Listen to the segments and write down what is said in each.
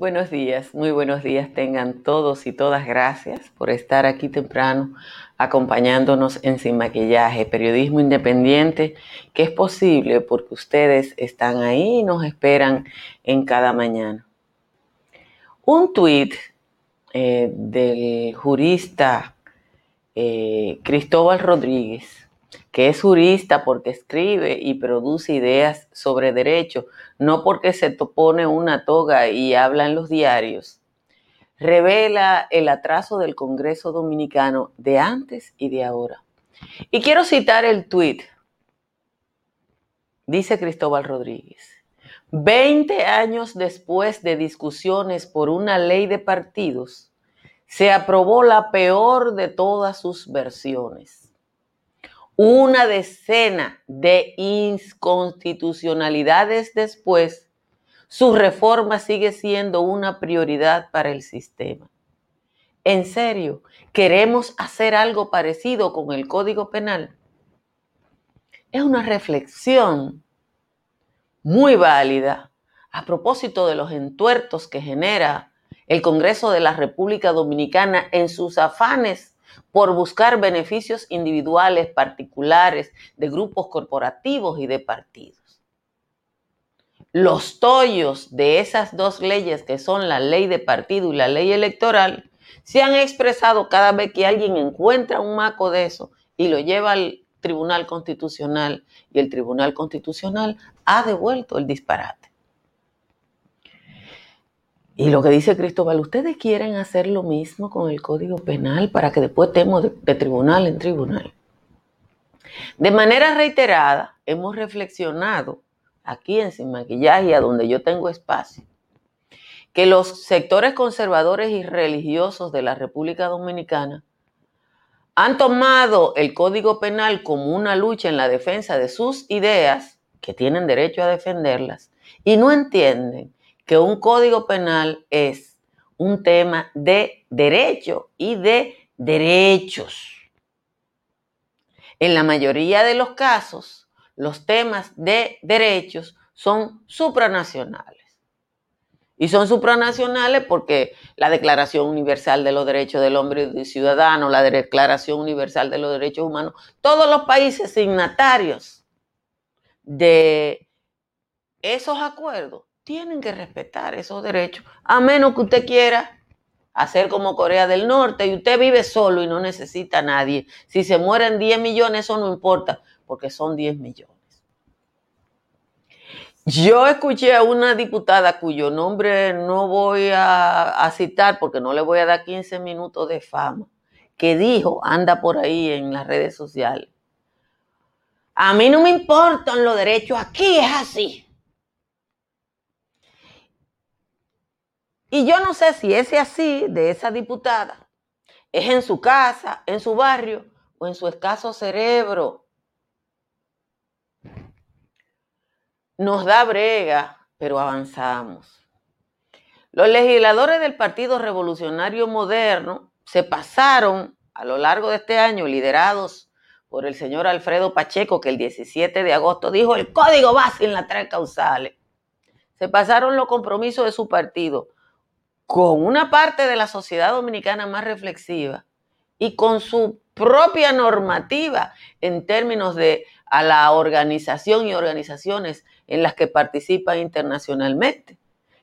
Buenos días, muy buenos días tengan todos y todas. Gracias por estar aquí temprano acompañándonos en Sin Maquillaje, periodismo independiente que es posible porque ustedes están ahí y nos esperan en cada mañana. Un tuit eh, del jurista eh, Cristóbal Rodríguez que es jurista porque escribe y produce ideas sobre derecho, no porque se pone una toga y habla en los diarios, revela el atraso del Congreso Dominicano de antes y de ahora. Y quiero citar el tuit. Dice Cristóbal Rodríguez. Veinte años después de discusiones por una ley de partidos, se aprobó la peor de todas sus versiones una decena de inconstitucionalidades después, su reforma sigue siendo una prioridad para el sistema. En serio, ¿queremos hacer algo parecido con el Código Penal? Es una reflexión muy válida a propósito de los entuertos que genera el Congreso de la República Dominicana en sus afanes por buscar beneficios individuales, particulares, de grupos corporativos y de partidos. Los tollos de esas dos leyes, que son la ley de partido y la ley electoral, se han expresado cada vez que alguien encuentra un maco de eso y lo lleva al Tribunal Constitucional y el Tribunal Constitucional ha devuelto el disparate. Y lo que dice Cristóbal, ustedes quieren hacer lo mismo con el Código Penal para que después estemos de, tribunal en tribunal. De manera reiterada, hemos reflexionado aquí en Sin Maquillaje, a donde yo tengo espacio, que los sectores conservadores y religiosos de la República Dominicana han tomado el Código Penal como una lucha en la defensa de sus ideas, que tienen derecho a defenderlas, y no entienden que un código penal es un tema de derecho y de derechos. En la mayoría de los casos, los temas de derechos son supranacionales. Y son supranacionales porque la Declaración Universal de los Derechos del Hombre y Ciudadano, la Declaración Universal de los Derechos Humanos, todos los países signatarios de esos acuerdos tienen que respetar esos derechos, a menos que usted quiera hacer como Corea del Norte y usted vive solo y no necesita a nadie. Si se mueren 10 millones, eso no importa, porque son 10 millones. Yo escuché a una diputada cuyo nombre no voy a, citar porque no le voy a dar 15 minutos de fama, que dijo, anda por ahí en las redes sociales, a mí no me importan los derechos, aquí es así. Y yo no sé si ese así de esa diputada es en su casa, en su barrio o en su escaso cerebro. Nos da brega, pero avanzamos. Los legisladores del Partido Revolucionario Moderno se pasaron a lo largo de este año, liderados por el señor Alfredo Pacheco, que el 17 de agosto dijo el código va sin las tres causales. Se pasaron los compromisos de su partido con una parte de la sociedad dominicana más reflexiva y con su propia normativa en términos de a la organización y organizaciones en las que participan internacionalmente,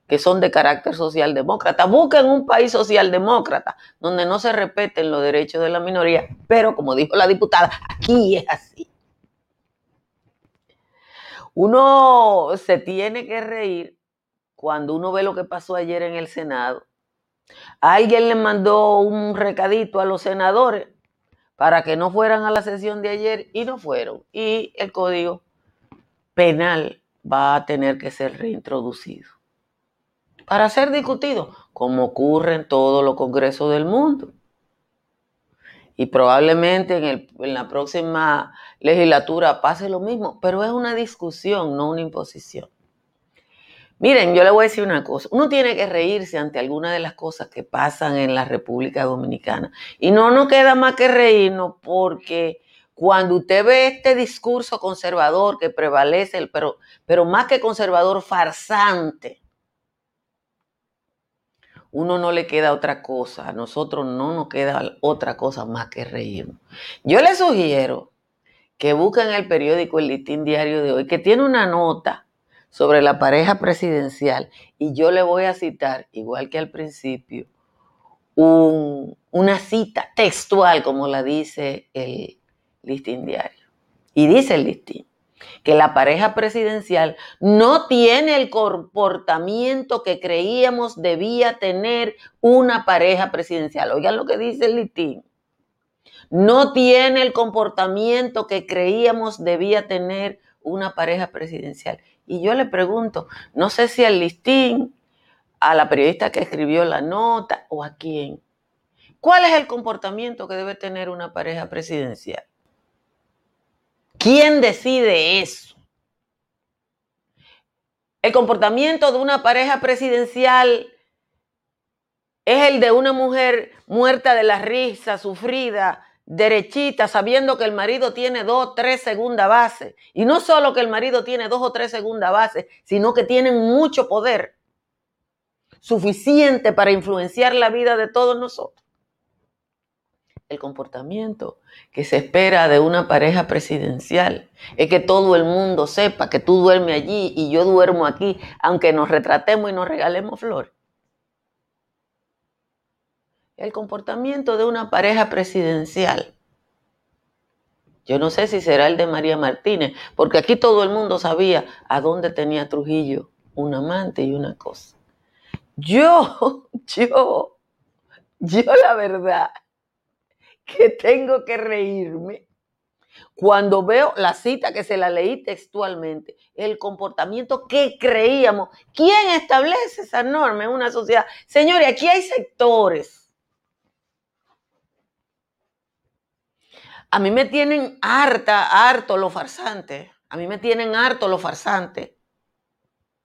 que son de carácter socialdemócrata. Busquen un país socialdemócrata donde no se respeten los derechos de la minoría, pero como dijo la diputada, aquí es así. Uno se tiene que reír cuando uno ve lo que pasó ayer en el Senado, alguien le mandó un recadito a los senadores para que no fueran a la sesión de ayer y no fueron. Y el código penal va a tener que ser reintroducido. para ser discutido, como ocurre en todos los congresos del mundo. Y probablemente en, en la próxima legislatura pase lo mismo, pero es una discusión, no una imposición. Miren, yo le voy a decir una cosa. Uno tiene que reírse ante algunas de las cosas que pasan en la República Dominicana. Y no nos queda más que reírnos porque cuando usted ve este discurso conservador que prevalece, pero, pero más que conservador, farsante, uno no le queda otra cosa. A nosotros no nos queda otra cosa más que reírnos. Yo le sugiero que busquen el periódico El Listín Diario de hoy, que tiene una nota sobre la pareja presidencial y yo le voy a citar, igual que al principio, una cita textual, como la dice el listín diario. Y dice el listín que la pareja presidencial no tiene el comportamiento que creíamos debía tener una pareja presidencial. Oigan lo que dice el listín. No tiene el comportamiento que creíamos debía tener una pareja presidencial. Y yo le pregunto, no sé si al listín, a la periodista que escribió la nota o a quién. ¿Cuál es el comportamiento que debe tener una pareja presidencial? ¿Quién decide eso? El comportamiento de una pareja presidencial es el de una mujer muerta de la risa, sufrida, derechita, sabiendo que el marido tiene dos, tres segunda base. Y no solo que el marido tiene dos o tres segunda base, sino que tienen mucho poder suficiente para influenciar la vida de todos nosotros. El comportamiento que se espera de una pareja presidencial es que todo el mundo sepa que tú duermes allí y yo duermo aquí, aunque nos retratemos y nos regalemos flores el comportamiento de una pareja presidencial. Yo no sé si será el de María Martínez, porque aquí todo el mundo sabía a dónde tenía Trujillo un amante y una cosa. Yo, yo, yo la verdad que tengo que reírme cuando veo la cita que se la leí textualmente, el comportamiento que creíamos. ¿Quién establece esa norma en una sociedad? Señores, aquí hay sectores A mí me tienen harta, harto lo farsante. A mí me tienen harto lo farsante.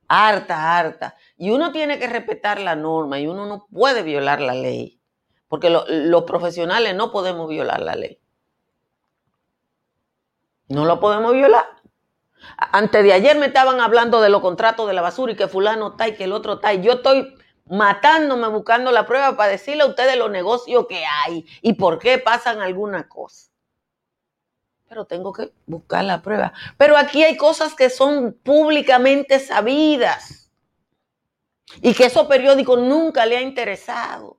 Harta, harta. Y uno tiene que respetar la norma y uno no puede violar la ley. Porque los profesionales no podemos violar la ley. No lo podemos violar. Antes de ayer me estaban hablando de los contratos de la basura y que fulano está y que el otro está. Y yo estoy matándome buscando la prueba para decirle a ustedes los negocios que hay y por qué pasan alguna cosa pero tengo que buscar la prueba. Pero aquí hay cosas que son públicamente sabidas y que esos periódicos nunca le ha interesado.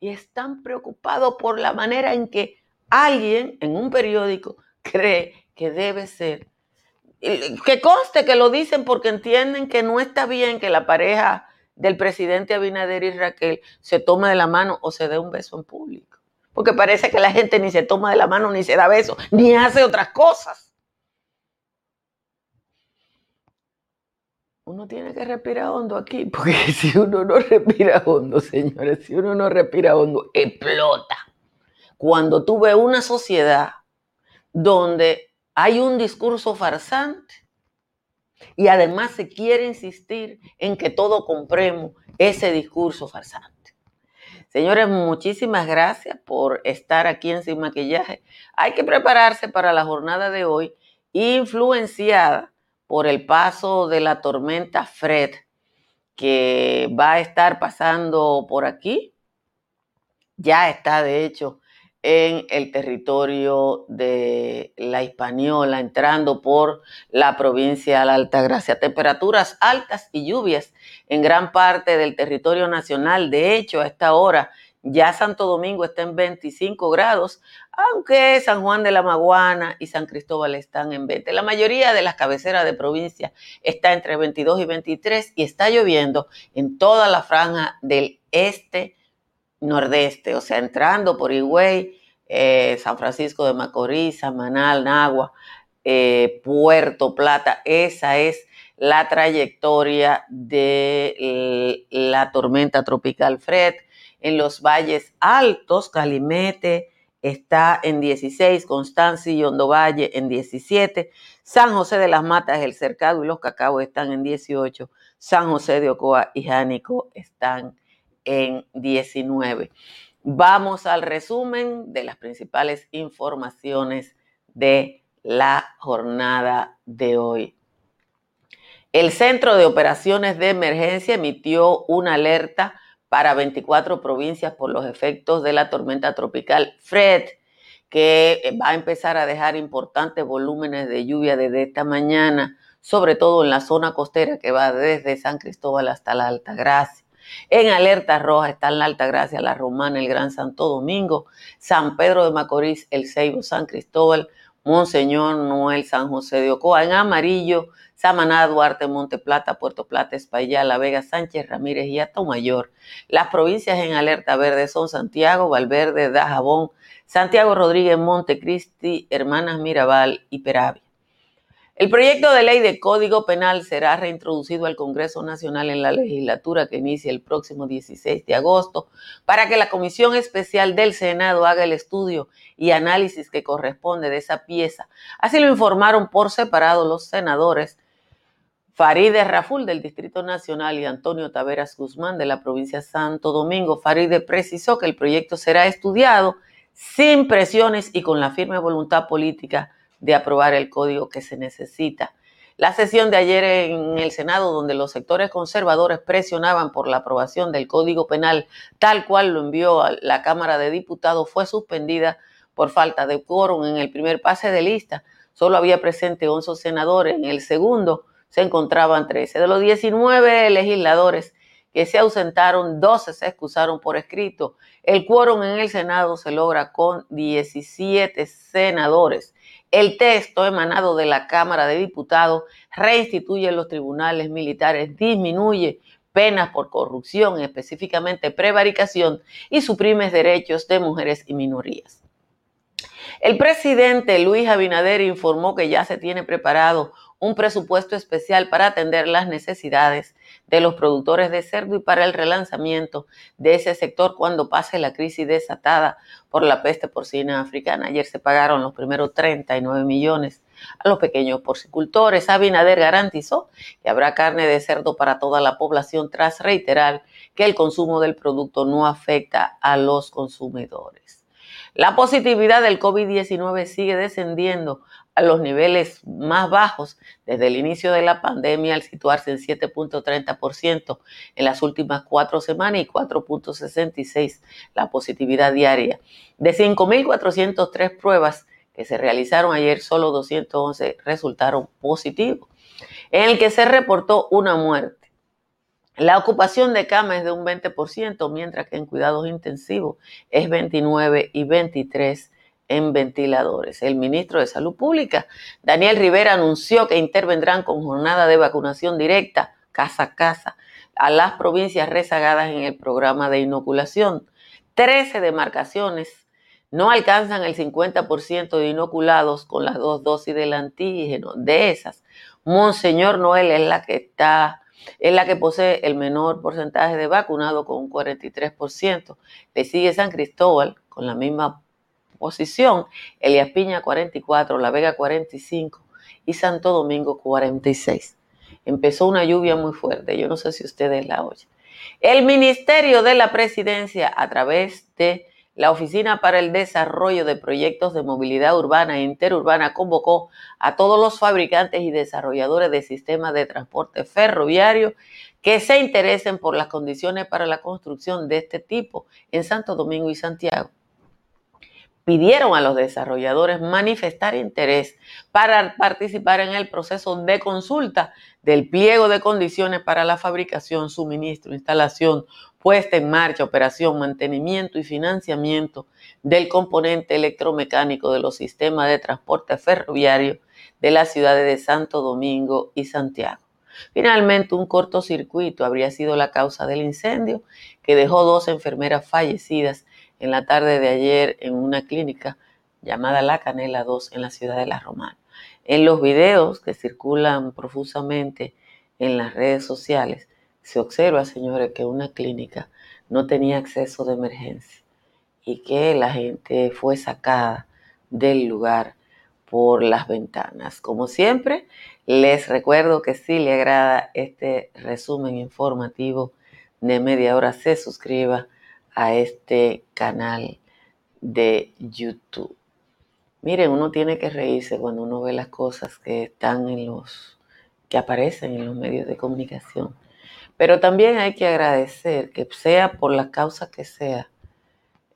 Y están preocupados por la manera en que alguien en un periódico cree que debe ser. Que conste que lo dicen porque entienden que no está bien que la pareja del presidente Abinader y Raquel se tome de la mano o se dé un beso en público porque parece que la gente ni se toma de la mano, ni se da besos, ni hace otras cosas. Uno tiene que respirar hondo aquí, porque si uno no respira hondo, señores, si uno no respira hondo, explota. Cuando tú ves una sociedad donde hay un discurso farsante y además se quiere insistir en que todo compremos ese discurso farsante. Señores, muchísimas gracias por estar aquí en Sin Maquillaje. Hay que prepararse para la jornada de hoy, influenciada por el paso de la tormenta Fred, que va a estar pasando por aquí. Ya está, de hecho, en el territorio de la Hispaniola, entrando por la provincia de la Altagracia. Temperaturas altas y lluvias en gran parte del territorio nacional. De hecho, a esta hora ya Santo Domingo está en 25 grados, aunque San Juan de la Maguana y San Cristóbal están en 20. La mayoría de las cabeceras de provincia está entre 22 y 23 y está lloviendo en toda la franja del este nordeste, o sea, entrando por Higüey, eh, San Francisco de Macorís, Samanal, Nagua, eh, Puerto Plata. Esa es la trayectoria de la tormenta tropical Fred. En los valles altos, Calimete está en 16, Constancia y Hondo Valle en 17, San José de las Matas, El Cercado y Los Cacao están en 18, San José de Ocoa y Jánico están en 19. Vamos al resumen de las principales informaciones de la jornada de hoy. El Centro de Operaciones de Emergencia emitió una alerta para 24 provincias por los efectos de la tormenta tropical Fred, que va a empezar a dejar importantes volúmenes de lluvia desde esta mañana, sobre todo en la zona costera que va desde San Cristóbal hasta la Alta Gracia. En alerta roja están la Alta Gracia, la Romana, el Gran Santo Domingo, San Pedro de Macorís, el Ceibo, San Cristóbal, Monseñor Noel, San José de Ocoa. En amarillo, Samaná, Duarte, Monte Plata, Puerto Plata, Espaillá, La Vega, Sánchez, Ramírez y Mayor. Las provincias en alerta verde son Santiago, Valverde, Dajabón, Santiago Rodríguez, Montecristi, Hermanas Mirabal y Peravia. El proyecto de ley de Código Penal será reintroducido al Congreso Nacional en la legislatura que inicia el próximo 16 de agosto para que la Comisión Especial del Senado haga el estudio y análisis que corresponde de esa pieza. Así lo informaron por separado los senadores Faride Raful del Distrito Nacional y Antonio Taveras Guzmán de la provincia de Santo Domingo. Faride precisó que el proyecto será estudiado sin presiones y con la firme voluntad política de aprobar el código que se necesita. La sesión de ayer en el Senado, donde los sectores conservadores presionaban por la aprobación del Código Penal tal cual lo envió a la Cámara de Diputados, fue suspendida por falta de quórum en el primer pase de lista. Solo había presente 11 senadores. En el segundo se encontraban 13. De los 19 legisladores que se ausentaron, 12 se excusaron por escrito. El quórum en el Senado se logra con 17 senadores. El texto emanado de la Cámara de Diputados reinstituye los tribunales militares, disminuye penas por corrupción, específicamente prevaricación, y suprime derechos de mujeres y minorías. El presidente Luis Abinader informó que ya se tiene preparado un presupuesto especial para atender las necesidades de los productores de cerdo y para el relanzamiento de ese sector cuando pase la crisis desatada por la peste porcina africana. Ayer se pagaron los primeros 39 millones a los pequeños porcicultores. Abinader garantizó que habrá carne de cerdo para toda la población tras reiterar que el consumo del producto no afecta a los consumidores. La positividad del COVID-19 sigue descendiendo a los niveles más bajos desde el inicio de la pandemia al situarse en 7.30% en las últimas cuatro semanas y 4.66% la positividad diaria. De 5.403 pruebas que se realizaron ayer, solo 211 resultaron positivos, en el que se reportó una muerte. La ocupación de cama es de un 20%, mientras que en cuidados intensivos es 29 y 23 en ventiladores. El ministro de Salud Pública, Daniel Rivera, anunció que intervendrán con jornada de vacunación directa, casa a casa, a las provincias rezagadas en el programa de inoculación. Trece demarcaciones no alcanzan el 50% de inoculados con las dos dosis del antígeno. De esas, Monseñor Noel es la que está, es la que posee el menor porcentaje de vacunados con un 43%. Le sigue San Cristóbal con la misma posición, Elías Piña 44, La Vega 45 y Santo Domingo 46. Empezó una lluvia muy fuerte, yo no sé si ustedes la oyen. El Ministerio de la Presidencia, a través de la Oficina para el Desarrollo de Proyectos de Movilidad Urbana e Interurbana, convocó a todos los fabricantes y desarrolladores de sistemas de transporte ferroviario que se interesen por las condiciones para la construcción de este tipo en Santo Domingo y Santiago pidieron a los desarrolladores manifestar interés para participar en el proceso de consulta del pliego de condiciones para la fabricación, suministro, instalación, puesta en marcha, operación, mantenimiento y financiamiento del componente electromecánico de los sistemas de transporte ferroviario de las ciudades de Santo Domingo y Santiago. Finalmente, un cortocircuito habría sido la causa del incendio que dejó dos enfermeras fallecidas en la tarde de ayer en una clínica llamada La Canela 2 en la ciudad de La Romana. En los videos que circulan profusamente en las redes sociales, se observa, señores, que una clínica no tenía acceso de emergencia y que la gente fue sacada del lugar por las ventanas. Como siempre, les recuerdo que si le agrada este resumen informativo de media hora, se suscriba a este canal de YouTube. Miren, uno tiene que reírse cuando uno ve las cosas que están en los, que aparecen en los medios de comunicación. Pero también hay que agradecer que sea por la causa que sea,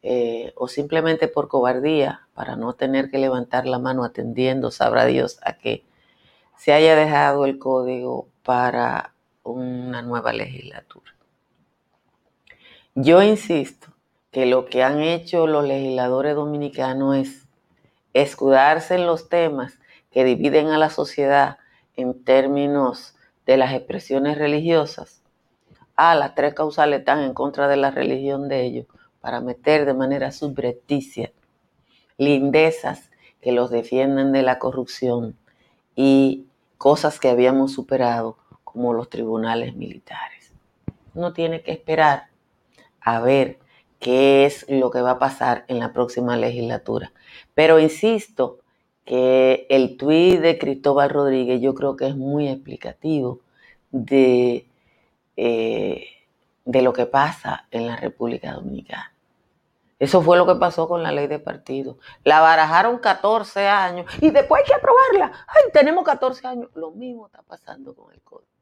eh, o simplemente por cobardía, para no tener que levantar la mano atendiendo, sabrá Dios a que se haya dejado el código para una nueva legislatura. Yo insisto que lo que han hecho los legisladores dominicanos es escudarse en los temas que dividen a la sociedad en términos de las expresiones religiosas. Ah, las tres causales están en contra de la religión de ellos para meter de manera subrepticia lindezas que los defienden de la corrupción y cosas que habíamos superado como los tribunales militares. Uno tiene que esperar a ver qué es lo que va a pasar en la próxima legislatura. Pero insisto que el tuit de Cristóbal Rodríguez yo creo que es muy explicativo de, eh, de lo que pasa en la República Dominicana. Eso fue lo que pasó con la ley de partido. La barajaron 14 años y después hay que aprobarla. Ay, tenemos 14 años. Lo mismo está pasando con el código.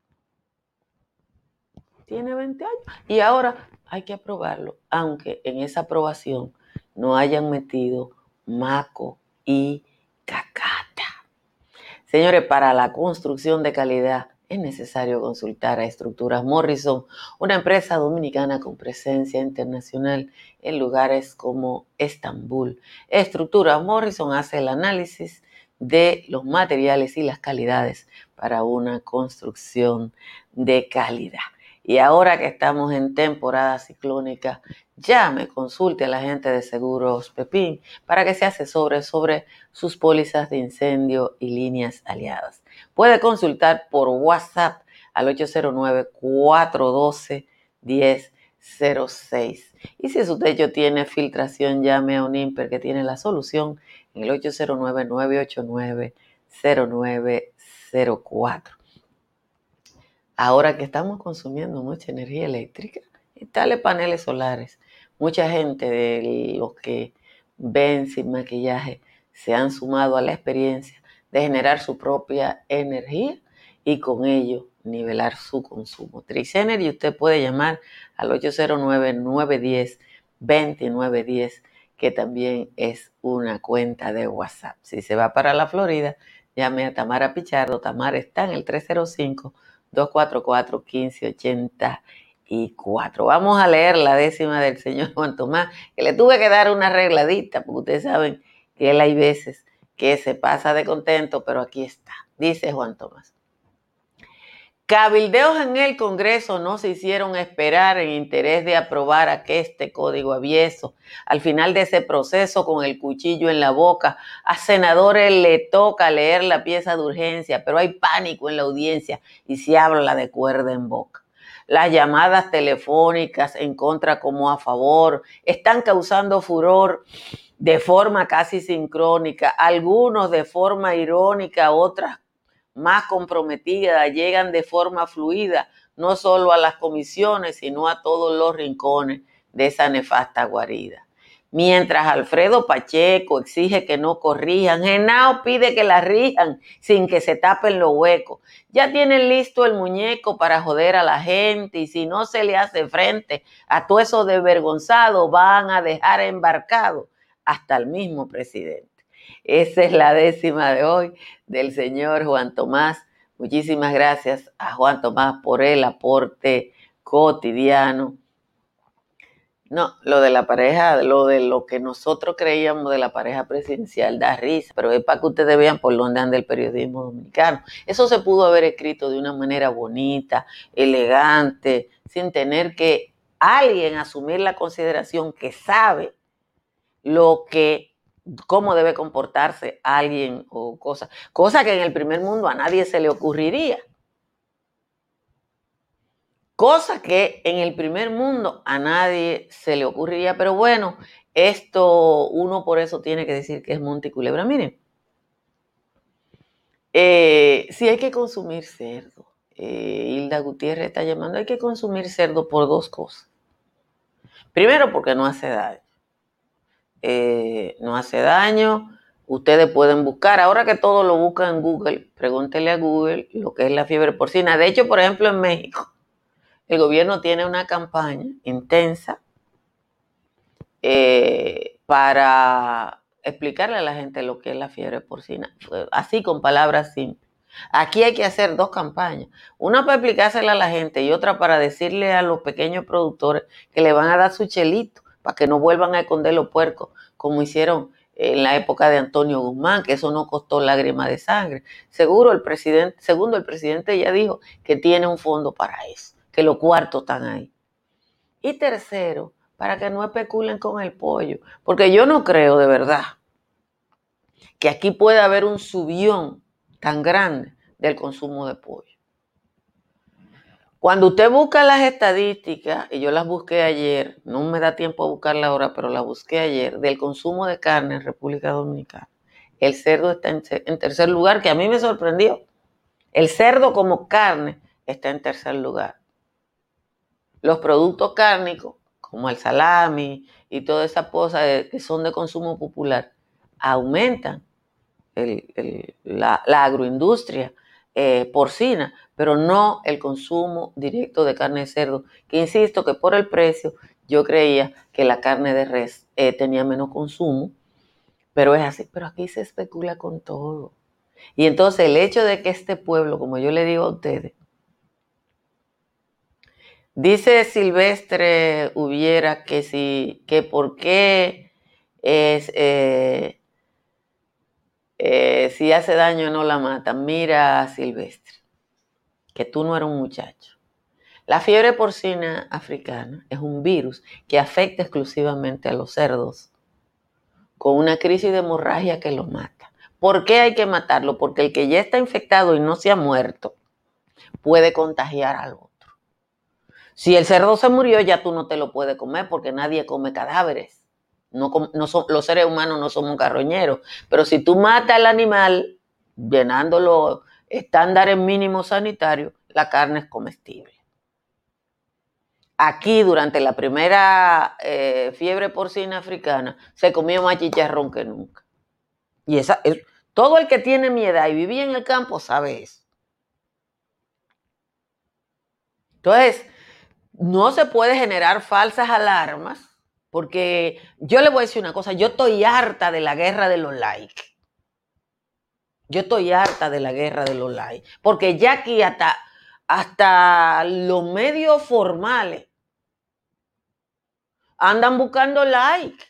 Tiene 20 años y ahora hay que aprobarlo, aunque en esa aprobación no hayan metido maco y cacata. Señores, para la construcción de calidad es necesario consultar a Estructuras Morrison, una empresa dominicana con presencia internacional en lugares como Estambul. Estructuras Morrison hace el análisis de los materiales y las calidades para una construcción de calidad. Y ahora que estamos en temporada ciclónica, llame, consulte a la gente de Seguros Pepín para que se asesore sobre sus pólizas de incendio y líneas aliadas. Puede consultar por WhatsApp al 809-412-1006. Y si su techo tiene filtración, llame a un IMPER que tiene la solución en el 809-989-0904. Ahora que estamos consumiendo mucha energía eléctrica, instale paneles solares. Mucha gente de los que ven sin maquillaje se han sumado a la experiencia de generar su propia energía y con ello nivelar su consumo. Tricener y usted puede llamar al 809-910-2910, que también es una cuenta de WhatsApp. Si se va para la Florida, llame a Tamara Pichardo. Tamara está en el 305 244-1584. Vamos a leer la décima del señor Juan Tomás, que le tuve que dar una arregladita, porque ustedes saben que él hay veces que se pasa de contento, pero aquí está, dice Juan Tomás. Cabildeos en el Congreso no se hicieron esperar en interés de aprobar este código avieso. Al final de ese proceso, con el cuchillo en la boca, a senadores le toca leer la pieza de urgencia, pero hay pánico en la audiencia y se habla de cuerda en boca. Las llamadas telefónicas en contra como a favor están causando furor de forma casi sincrónica, algunos de forma irónica, otras más comprometidas, llegan de forma fluida, no solo a las comisiones, sino a todos los rincones de esa nefasta guarida. Mientras Alfredo Pacheco exige que no corrijan, Genao pide que la rijan sin que se tapen los huecos. Ya tienen listo el muñeco para joder a la gente y si no se le hace frente a todo eso desvergonzado, van a dejar embarcado hasta el mismo presidente. Esa es la décima de hoy del señor Juan Tomás. Muchísimas gracias a Juan Tomás por el aporte cotidiano. No, lo de la pareja, lo de lo que nosotros creíamos de la pareja presidencial da risa, pero es para que ustedes vean por dónde anda el periodismo dominicano. Eso se pudo haber escrito de una manera bonita, elegante, sin tener que alguien asumir la consideración que sabe lo que cómo debe comportarse alguien o cosa, cosa que en el primer mundo a nadie se le ocurriría. Cosa que en el primer mundo a nadie se le ocurriría, pero bueno, esto uno por eso tiene que decir que es Monte Culebra. Miren, eh, si hay que consumir cerdo, eh, Hilda Gutiérrez está llamando, hay que consumir cerdo por dos cosas. Primero, porque no hace daño. Eh, no hace daño. Ustedes pueden buscar, ahora que todo lo buscan en Google, pregúntele a Google lo que es la fiebre porcina. De hecho, por ejemplo, en México, el gobierno tiene una campaña intensa eh, para explicarle a la gente lo que es la fiebre porcina, así con palabras simples. Aquí hay que hacer dos campañas, una para explicársela a la gente y otra para decirle a los pequeños productores que le van a dar su chelito para que no vuelvan a esconder los puercos como hicieron en la época de Antonio Guzmán, que eso no costó lágrimas de sangre. Seguro el presidente, segundo el presidente ya dijo que tiene un fondo para eso, que los cuartos están ahí. Y tercero, para que no especulen con el pollo, porque yo no creo de verdad que aquí pueda haber un subión tan grande del consumo de pollo. Cuando usted busca las estadísticas, y yo las busqué ayer, no me da tiempo a buscarla ahora, pero las busqué ayer, del consumo de carne en República Dominicana, el cerdo está en, tercer lugar, que a mí me sorprendió. El cerdo como carne está en tercer lugar. Los productos cárnicos, como el salami y toda esa cosa que son de consumo popular, aumentan la, agroindustria eh, porcina, pero no el consumo directo de carne de cerdo, que insisto que por el precio yo creía que la carne de res eh, tenía menos consumo, pero es así, pero aquí se especula con todo. Y entonces el hecho de que este pueblo, como yo le digo a ustedes, dice Silvestre Hubiera que si, que por qué es, eh, eh, si hace daño no la mata. Mira Silvestre que tú no eres un muchacho. La fiebre porcina africana es un virus que afecta exclusivamente a los cerdos con una crisis de hemorragia que lo mata. ¿Por qué hay que matarlo? Porque el que ya está infectado y no se ha muerto puede contagiar al otro. Si el cerdo se murió, ya tú no te lo puedes comer porque nadie come cadáveres. No, los seres humanos no somos carroñeros. Pero si tú matas al animal llenándolo estándares mínimos sanitarios, la carne es comestible. Aquí, durante la primera eh, fiebre porcina africana, se comió más chicharrón que nunca. Y esa, es, todo el que tiene mi edad y vivía en el campo sabe eso. Entonces, no se puede generar falsas alarmas, porque yo le voy a decir una cosa, yo estoy harta de la guerra de los likes. Yo estoy harta de la guerra de los likes, porque ya aquí hasta, hasta los medios formales andan buscando like.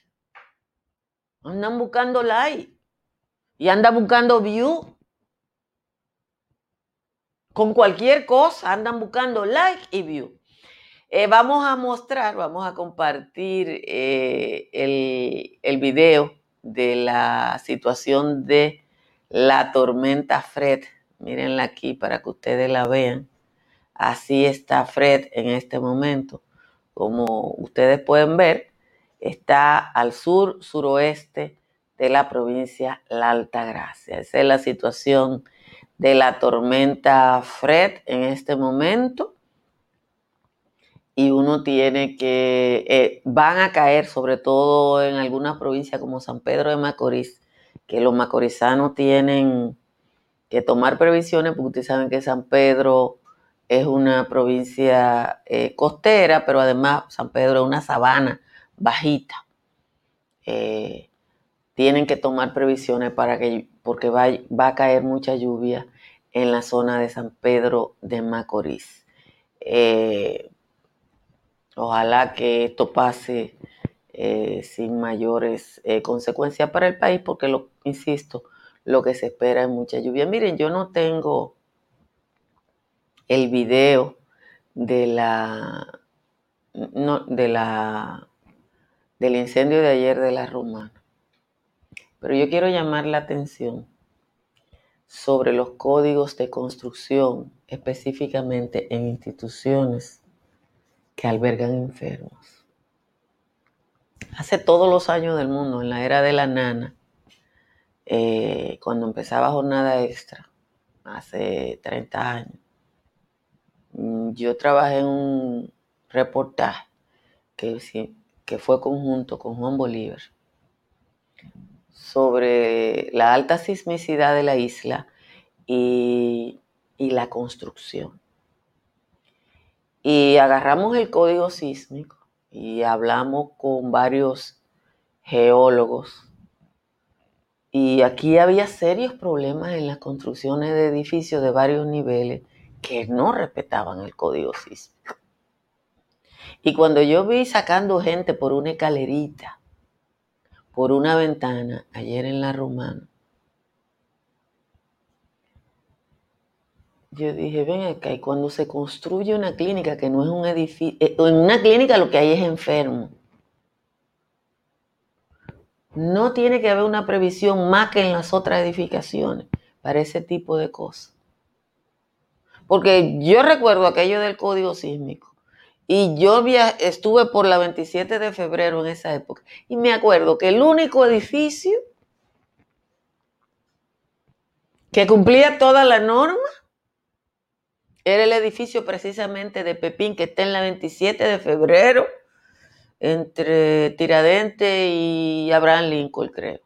Andan buscando like. Y andan buscando view. Con cualquier cosa andan buscando like y view. Eh, vamos a mostrar, vamos a compartir eh, el, el video de la situación de la tormenta Fred. Mírenla aquí para que ustedes la vean. Así está Fred en este momento. Como ustedes pueden ver, está al sur, suroeste de la provincia La Altagracia. Esa es la situación de la tormenta Fred en este momento. Y uno tiene que, eh, van a caer sobre todo en algunas provincias como San Pedro de Macorís, que los macorizanos tienen que tomar previsiones, porque ustedes saben que San Pedro es una provincia eh, costera, pero además San Pedro es una sabana bajita. Eh, tienen que tomar previsiones para que, porque va, va, a caer mucha lluvia en la zona de San Pedro de Macorís. Eh, ojalá que esto pase eh, sin mayores eh, consecuencias para el país, porque, lo, insisto, lo que se espera es mucha lluvia. Miren, yo no tengo el video de la, de la, del incendio de ayer de la Romana, pero yo quiero llamar la atención sobre los códigos de construcción, específicamente en instituciones que albergan enfermos. Hace todos los años del mundo, en la era de la nana, eh, cuando empezaba jornada extra, hace 30 años, mm, yo trabajé en un reportaje que, fue conjunto con Juan Bolívar sobre la alta sismicidad de la isla y la construcción. Y agarramos el código sísmico y hablamos con varios geólogos. Y aquí había serios problemas en las construcciones de edificios de varios niveles que no respetaban el código sísmico. Y cuando yo vi sacando gente por una escalerita, por una ventana, ayer en la Romana, yo dije, ven acá, cuando se construye una clínica que no es un edificio, eh, en una clínica lo que hay es enfermo. No tiene que haber una previsión más que en las otras edificaciones para ese tipo de cosas. Porque yo recuerdo aquello del código sísmico. Y yo estuve por la 27 de febrero en esa época. Y me acuerdo que el único edificio que cumplía toda la norma era el edificio precisamente de Pepín que está en la 27 de febrero entre Tiradente y Abraham Lincoln, creo.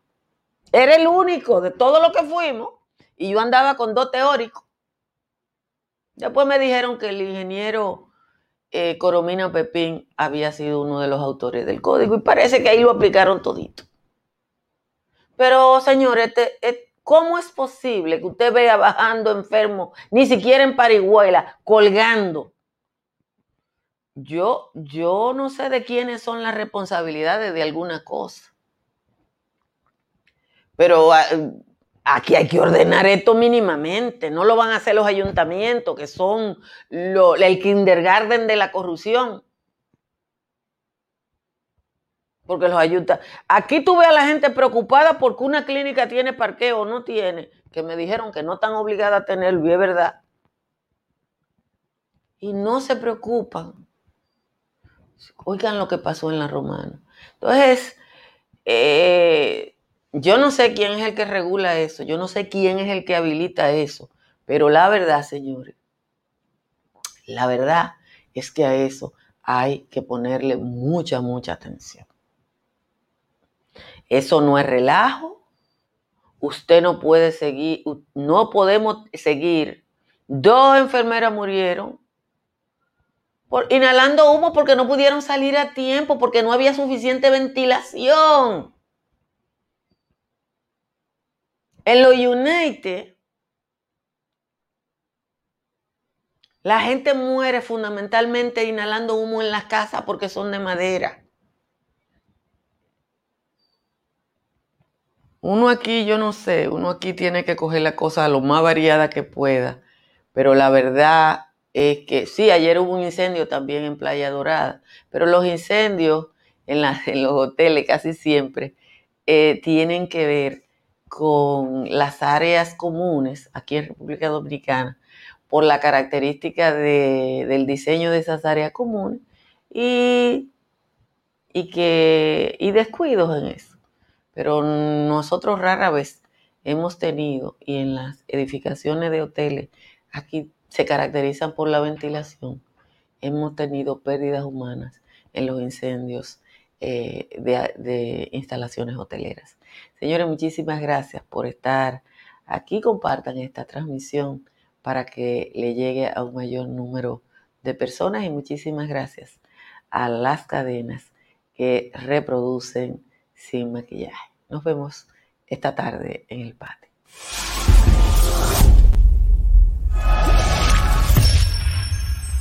Era el único de todo lo que fuimos y yo andaba con dos teóricos. Después me dijeron que el ingeniero eh, Coromina Pepín había sido uno de los autores del código y parece que ahí lo aplicaron todito. Pero, señores, este, este ¿Cómo es posible que usted vea bajando enfermo, ni siquiera en parihuela, colgando? Yo, yo no sé de quiénes son las responsabilidades de alguna cosa. Pero ah, aquí hay que ordenar esto mínimamente. No lo van a hacer los ayuntamientos, que son el kindergarten de la corrupción porque los ayuda. Aquí tuve a la gente preocupada porque una clínica tiene parqueo o no tiene, que me dijeron que no están obligadas a tenerlo, y es verdad. Y no se preocupan. Oigan lo que pasó en la romana. Entonces, eh, yo no sé quién es el que regula eso, yo no sé quién es el que habilita eso, pero la verdad, señores, la verdad es que a eso hay que ponerle mucha, mucha atención. Eso no es relajo. Usted no puede seguir, no podemos seguir. Dos enfermeras murieron por, inhalando humo porque no pudieron salir a tiempo, porque no había suficiente ventilación. En lo United, la gente muere fundamentalmente inhalando humo en las casas porque son de madera. Uno aquí, yo no sé, uno aquí tiene que coger la cosa lo más variada que pueda, pero la verdad es que sí, ayer hubo un incendio también en Playa Dorada, pero los incendios en, los hoteles casi siempre eh, tienen que ver con las áreas comunes aquí en República Dominicana por la característica del diseño de esas áreas comunes y, y, que, y descuidos en eso pero nosotros rara vez hemos tenido, y en las edificaciones de hoteles, aquí se caracterizan por la ventilación, hemos tenido pérdidas humanas en los incendios eh, de, de, instalaciones hoteleras. Señores, muchísimas gracias por estar aquí. Compartan esta transmisión para que le llegue a un mayor número de personas y muchísimas gracias a las cadenas que reproducen sin maquillaje. Nos vemos esta tarde en el patio.